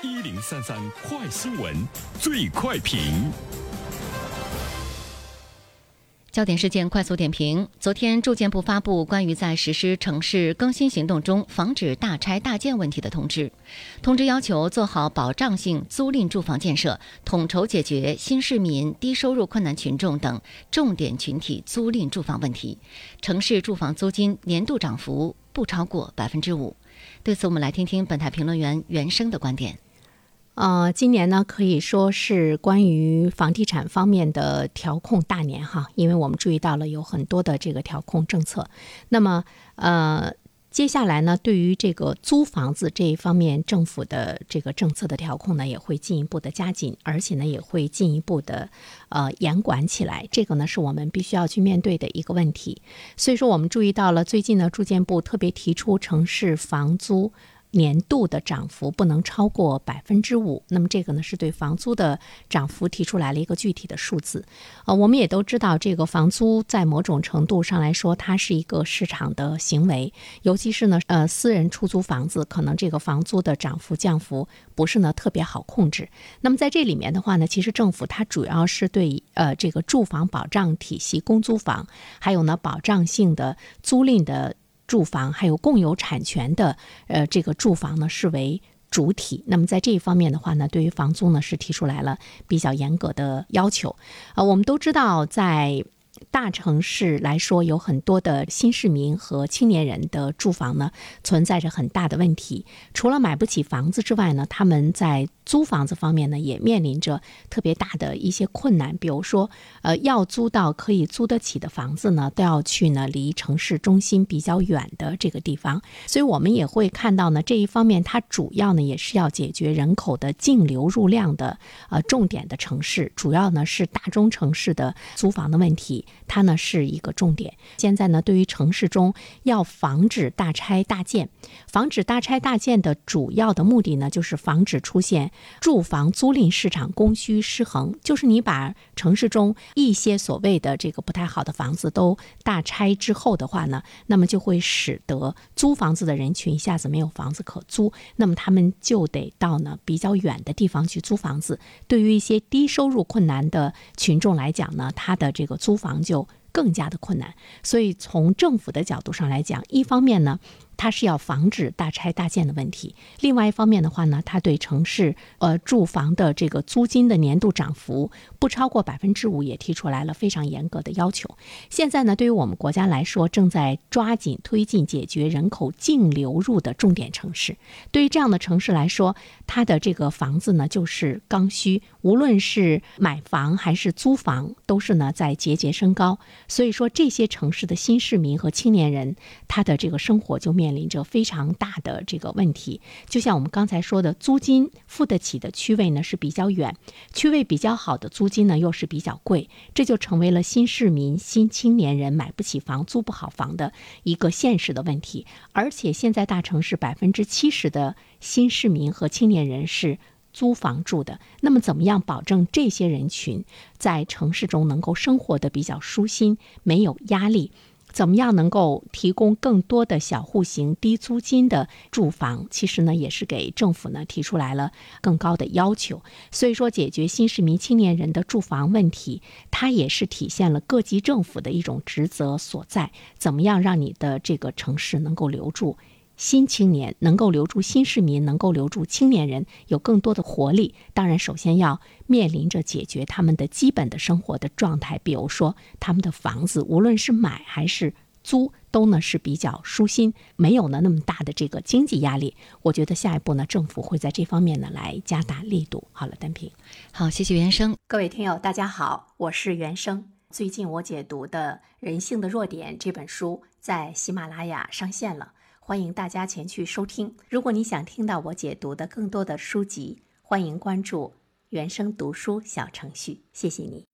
一零三三快新闻，最快评。焦点事件快速点评：昨天，住建部发布关于在实施城市更新行动中防止大拆大建问题的通知。通知要求做好保障性租赁住房建设，统筹解决新市民、低收入困难群众等重点群体租赁住房问题。城市住房租金年度涨幅不超过百分之五。对此，我们来听听本台评论员袁生的观点。呃，今年呢可以说是关于房地产方面的调控大年哈，因为我们注意到了有很多的这个调控政策。那么，呃，接下来呢，对于这个租房子这一方面，政府的这个政策的调控呢，也会进一步的加紧，而且呢，也会进一步的呃严管起来。这个呢，是我们必须要去面对的一个问题。所以说，我们注意到了最近呢，住建部特别提出城市房租。年度的涨幅不能超过百分之五，那么这个呢是对房租的涨幅提出来了一个具体的数字。呃，我们也都知道，这个房租在某种程度上来说，它是一个市场的行为，尤其是呢，呃，私人出租房子，可能这个房租的涨幅降幅不是呢特别好控制。那么在这里面的话呢，其实政府它主要是对呃这个住房保障体系公租房，还有呢保障性的租赁的。住房还有共有产权的，呃，这个住房呢视为主体。那么在这一方面的话呢，对于房租呢是提出来了比较严格的要求。呃，我们都知道在。大城市来说，有很多的新市民和青年人的住房呢，存在着很大的问题。除了买不起房子之外呢，他们在租房子方面呢，也面临着特别大的一些困难。比如说，呃，要租到可以租得起的房子呢，都要去呢离城市中心比较远的这个地方。所以我们也会看到呢，这一方面它主要呢也是要解决人口的净流入量的呃重点的城市，主要呢是大中城市的租房的问题。它呢是一个重点。现在呢，对于城市中要防止大拆大建，防止大拆大建的主要的目的呢，就是防止出现住房租赁市场供需失衡。就是你把城市中一些所谓的这个不太好的房子都大拆之后的话呢，那么就会使得租房子的人群一下子没有房子可租，那么他们就得到呢比较远的地方去租房子。对于一些低收入困难的群众来讲呢，他的这个租房就更加的困难，所以从政府的角度上来讲，一方面呢。它是要防止大拆大建的问题。另外一方面的话呢，它对城市呃住房的这个租金的年度涨幅不超过百分之五，也提出来了非常严格的要求。现在呢，对于我们国家来说，正在抓紧推进解决人口净流入的重点城市。对于这样的城市来说，它的这个房子呢就是刚需，无论是买房还是租房，都是呢在节节升高。所以说，这些城市的新市民和青年人，他的这个生活就面。面临着非常大的这个问题，就像我们刚才说的，租金付得起的区位呢是比较远，区位比较好的租金呢又是比较贵，这就成为了新市民、新青年人买不起房、租不好房的一个现实的问题。而且现在大城市百分之七十的新市民和青年人是租房住的，那么怎么样保证这些人群在城市中能够生活的比较舒心、没有压力？怎么样能够提供更多的小户型、低租金的住房？其实呢，也是给政府呢提出来了更高的要求。所以说，解决新市民青年人的住房问题，它也是体现了各级政府的一种职责所在。怎么样让你的这个城市能够留住？新青年能够留住新市民，能够留住青年人，有更多的活力。当然，首先要面临着解决他们的基本的生活的状态，比如说他们的房子，无论是买还是租，都呢是比较舒心，没有呢那么大的这个经济压力。我觉得下一步呢，政府会在这方面呢来加大力度。好了，单平，好，谢谢原生。各位听友，大家好，我是原生。最近我解读的《人性的弱点》这本书在喜马拉雅上线了。欢迎大家前去收听。如果你想听到我解读的更多的书籍，欢迎关注原声读书小程序。谢谢你。